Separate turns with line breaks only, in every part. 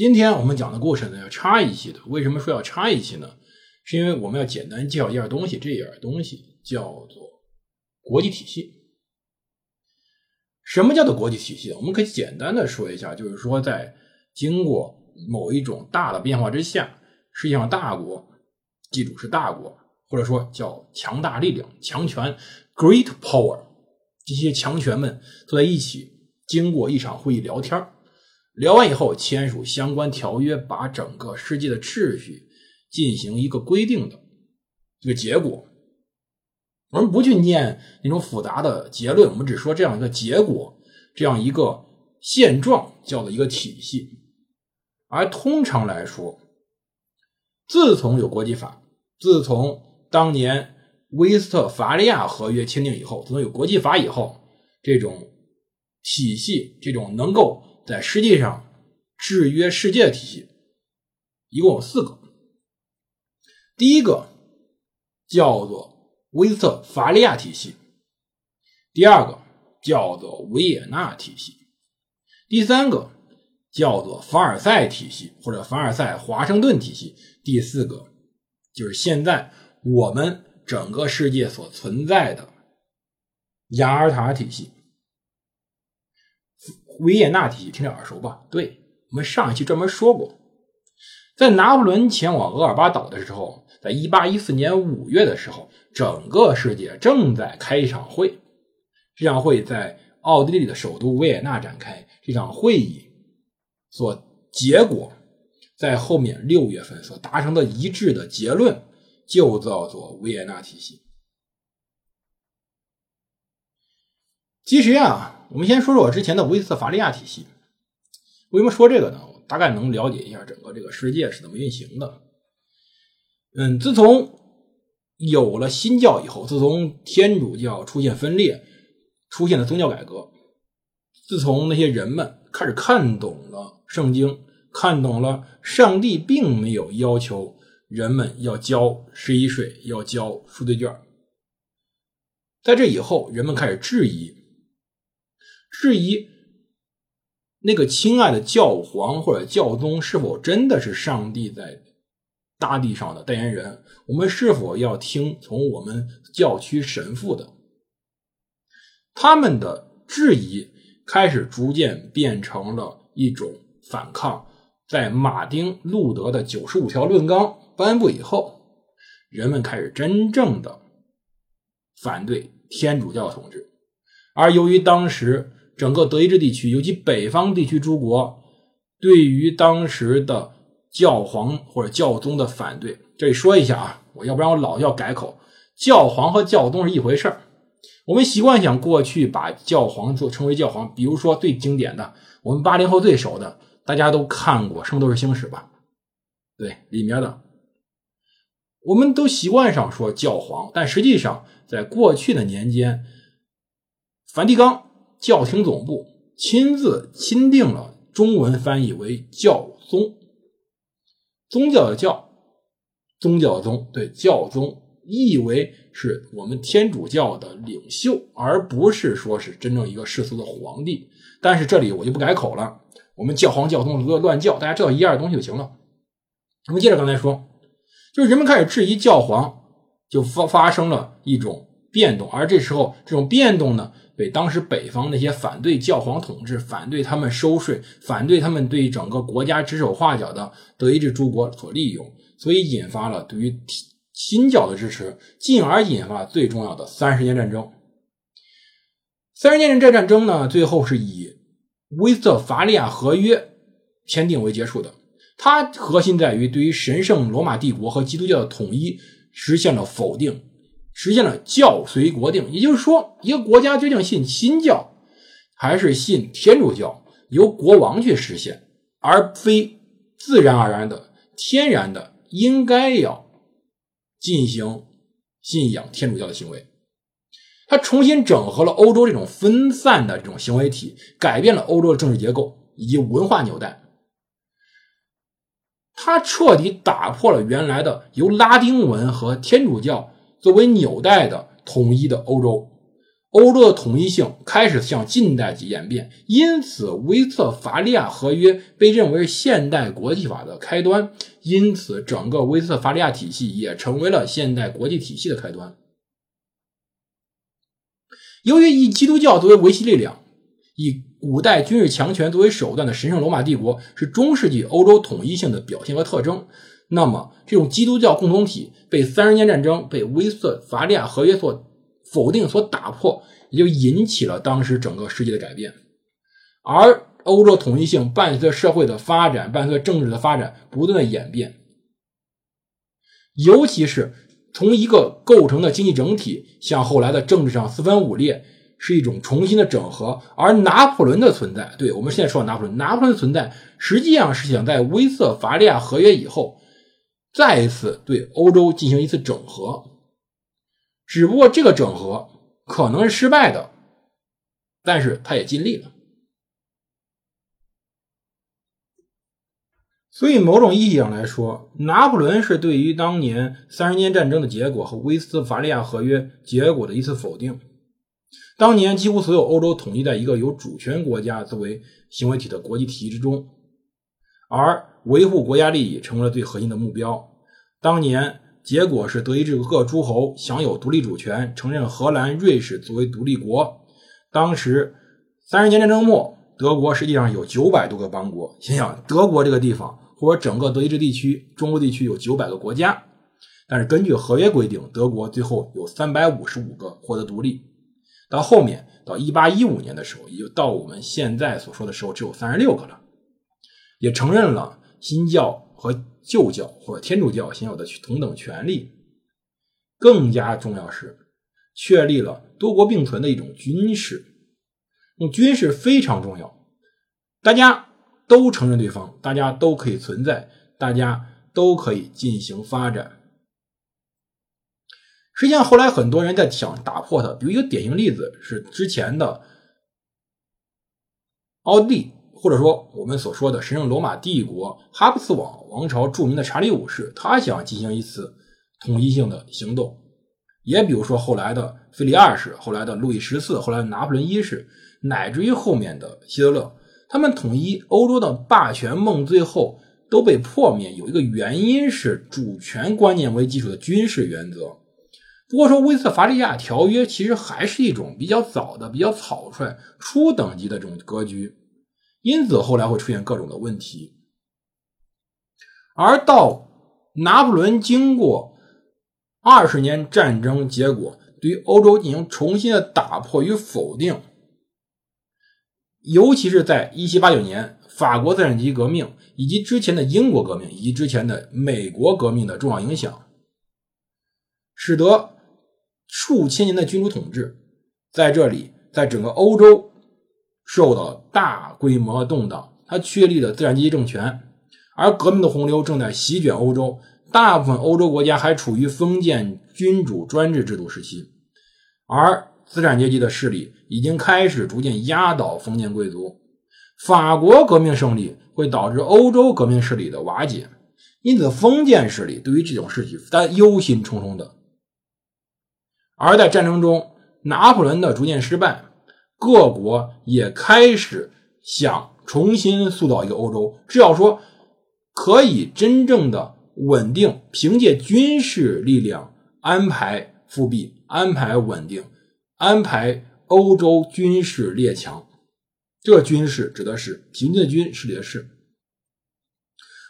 今天我们讲的故事呢，要插一期的。为什么说要插一期呢？是因为我们要简单介绍一样东西，这样东西叫做国际体系。什么叫做国际体系？我们可以简单的说一下，就是说，在经过某一种大的变化之下，世界上大国，记住是大国，或者说叫强大力量、强权 （great power），这些强权们坐在一起，经过一场会议聊天聊完以后签署相关条约，把整个世界的秩序进行一个规定的这个结果。我们不去念那种复杂的结论，我们只说这样一个结果，这样一个现状，叫做一个体系。而通常来说，自从有国际法，自从当年威斯特伐利亚合约签订以后，自从有国际法以后，这种体系，这种能够在世界上制约世界体系，一共有四个。第一个叫做。威斯特伐利亚体系，第二个叫做维也纳体系，第三个叫做凡尔赛体系或者凡尔赛华盛顿体系，第四个就是现在我们整个世界所存在的雅尔塔体系。维也纳体系听着耳熟吧？对，我们上一期专门说过，在拿破仑前往厄尔巴岛的时候，在一八一四年五月的时候。整个世界正在开一场会，这场会在奥地利的首都维也纳展开。这场会议所结果，在后面六月份所达成的一致的结论，就叫做维也纳体系。其实啊，我们先说说我之前的威斯特伐利亚体系。为什么说这个呢？大概能了解一下整个这个世界是怎么运行的。嗯，自从有了新教以后，自从天主教出现分裂，出现了宗教改革，自从那些人们开始看懂了圣经，看懂了上帝并没有要求人们要交十一税，要交赎罪券，在这以后，人们开始质疑，质疑那个亲爱的教皇或者教宗是否真的是上帝在。大地上的代言人，我们是否要听从我们教区神父的？他们的质疑开始逐渐变成了一种反抗。在马丁·路德的九十五条论纲颁布以后，人们开始真正的反对天主教统治。而由于当时整个德意志地区，尤其北方地区诸国，对于当时的教皇或者教宗的反对，这里说一下啊，我要不然我老要改口。教皇和教宗是一回事儿。我们习惯想过去把教皇做称为教皇，比如说最经典的，我们八零后最熟的，大家都看过《圣斗士星矢》吧？对，里面的，我们都习惯上说教皇，但实际上在过去的年间，梵蒂冈教廷总部亲自钦定了中文翻译为教宗。宗教的教，宗教的宗，对教宗意为是我们天主教的领袖，而不是说是真正一个世俗的皇帝。但是这里我就不改口了，我们教皇教宗乱乱叫，大家知道一样的东西就行了。我们接着刚才说，就是人们开始质疑教皇，就发发生了一种变动，而这时候这种变动呢？被当时北方那些反对教皇统治、反对他们收税、反对他们对整个国家指手画脚的德意志诸国所利用，所以引发了对于新教的支持，进而引发最重要的三十年战争。三十年这战争呢，最后是以威斯特伐利亚合约签订为结束的。它核心在于对于神圣罗马帝国和基督教的统一实现了否定。实现了教随国定，也就是说，一个国家究竟信新教还是信天主教，由国王去实现，而非自然而然的、天然的应该要进行信仰天主教的行为。他重新整合了欧洲这种分散的这种行为体，改变了欧洲的政治结构以及文化纽带。他彻底打破了原来的由拉丁文和天主教作为纽带的统一的欧洲。欧洲的统一性开始向近代级演变，因此威瑟伐利亚合约被认为是现代国际法的开端，因此整个威瑟伐利亚体系也成为了现代国际体系的开端。由于以基督教作为维系力量，以古代军事强权作为手段的神圣罗马帝国是中世纪欧洲统一性的表现和特征，那么这种基督教共同体被三十年战争、被威瑟伐利亚合约所否定、所打破，也就引起了当时整个世界的改变。而欧洲统一性伴随着社会的发展、伴随着政治的发展不断的演变，尤其是。从一个构成的经济整体向后来的政治上四分五裂，是一种重新的整合。而拿破仑的存在，对我们现在说的拿破仑，拿破仑的存在实际上是想在威瑟法利亚合约以后，再一次对欧洲进行一次整合。只不过这个整合可能是失败的，但是他也尽力了。所以，某种意义上来说，拿破仑是对于当年三十年战争的结果和威斯法利亚合约结果的一次否定。当年几乎所有欧洲统一在一个有主权国家作为行为体的国际体系之中，而维护国家利益成为了最核心的目标。当年结果是德意志各诸侯享有独立主权，承认荷兰、瑞士作为独立国。当时三十年战争末。德国实际上有九百多个邦国，想想德国这个地方，或者整个德意志地区、中欧地区有九百个国家，但是根据合约规定，德国最后有三百五十五个获得独立。到后面到一八一五年的时候，也就到我们现在所说的时候，只有三十六个了，也承认了新教和旧教或者天主教享有的同等权利。更加重要是确立了多国并存的一种军事。用军事非常重要，大家都承认对方，大家都可以存在，大家都可以进行发展。实际上，后来很多人在想打破它，比如一个典型例子是之前的奥地利，或者说我们所说的神圣罗马帝国哈布斯堡王朝著名的查理五世，他想进行一次统一性的行动。也比如说后来的腓力二世，后来的路易十四，后来的拿破仑一世。乃至于后面的希特勒，他们统一欧洲的霸权梦最后都被破灭。有一个原因是主权观念为基础的军事原则。不过说威斯法利亚条约其实还是一种比较早的、比较草率、初等级的这种格局，因此后来会出现各种的问题。而到拿破仑经过二十年战争，结果对于欧洲进行重新的打破与否定。尤其是在1789年法国资产阶级革命以及之前的英国革命以及之前的美国革命的重要影响，使得数千年的君主统治在这里，在整个欧洲受到大规模动荡。他确立了资产阶级政权，而革命的洪流正在席卷欧洲，大部分欧洲国家还处于封建君主专制制度时期，而。资产阶级的势力已经开始逐渐压倒封建贵族。法国革命胜利会导致欧洲革命势力的瓦解，因此封建势力对于这种事情担忧心忡忡的。而在战争中，拿破仑的逐渐失败，各国也开始想重新塑造一个欧洲。至少说，可以真正的稳定，凭借军事力量安排复辟，安排稳定。安排欧洲军事列强，这军事指的是平均的军，势力的势。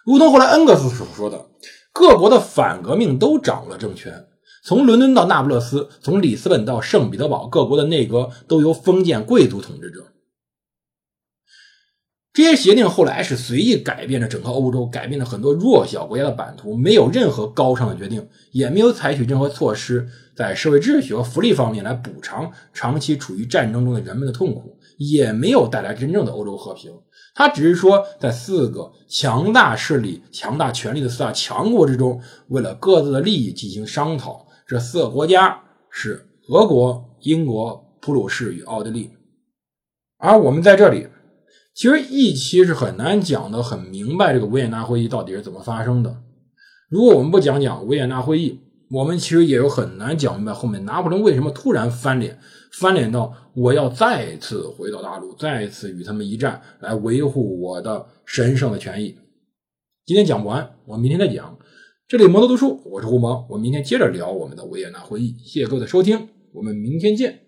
如同后来恩格斯所说的，各国的反革命都掌握了政权，从伦敦到那不勒斯，从里斯本到圣彼得堡，各国的内阁都由封建贵族统治着。这些协定后来是随意改变了整个欧洲，改变了很多弱小国家的版图，没有任何高尚的决定，也没有采取任何措施在社会秩序和福利方面来补偿长期处于战争中的人们的痛苦，也没有带来真正的欧洲和平。他只是说，在四个强大势力、强大权力的四大强国之中，为了各自的利益进行商讨。这四个国家是俄国、英国、普鲁士与奥地利。而我们在这里，其实一期是很难讲的很明白，这个维也纳会议到底是怎么发生的。如果我们不讲讲维也纳会议，我们其实也有很难讲明白后面拿破仑为什么突然翻脸，翻脸到我要再次回到大陆，再次与他们一战，来维护我的神圣的权益。今天讲不完，我明天再讲。这里摩托读书，我是胡蒙，我们明天接着聊我们的维也纳会议。谢谢各位的收听，我们明天见。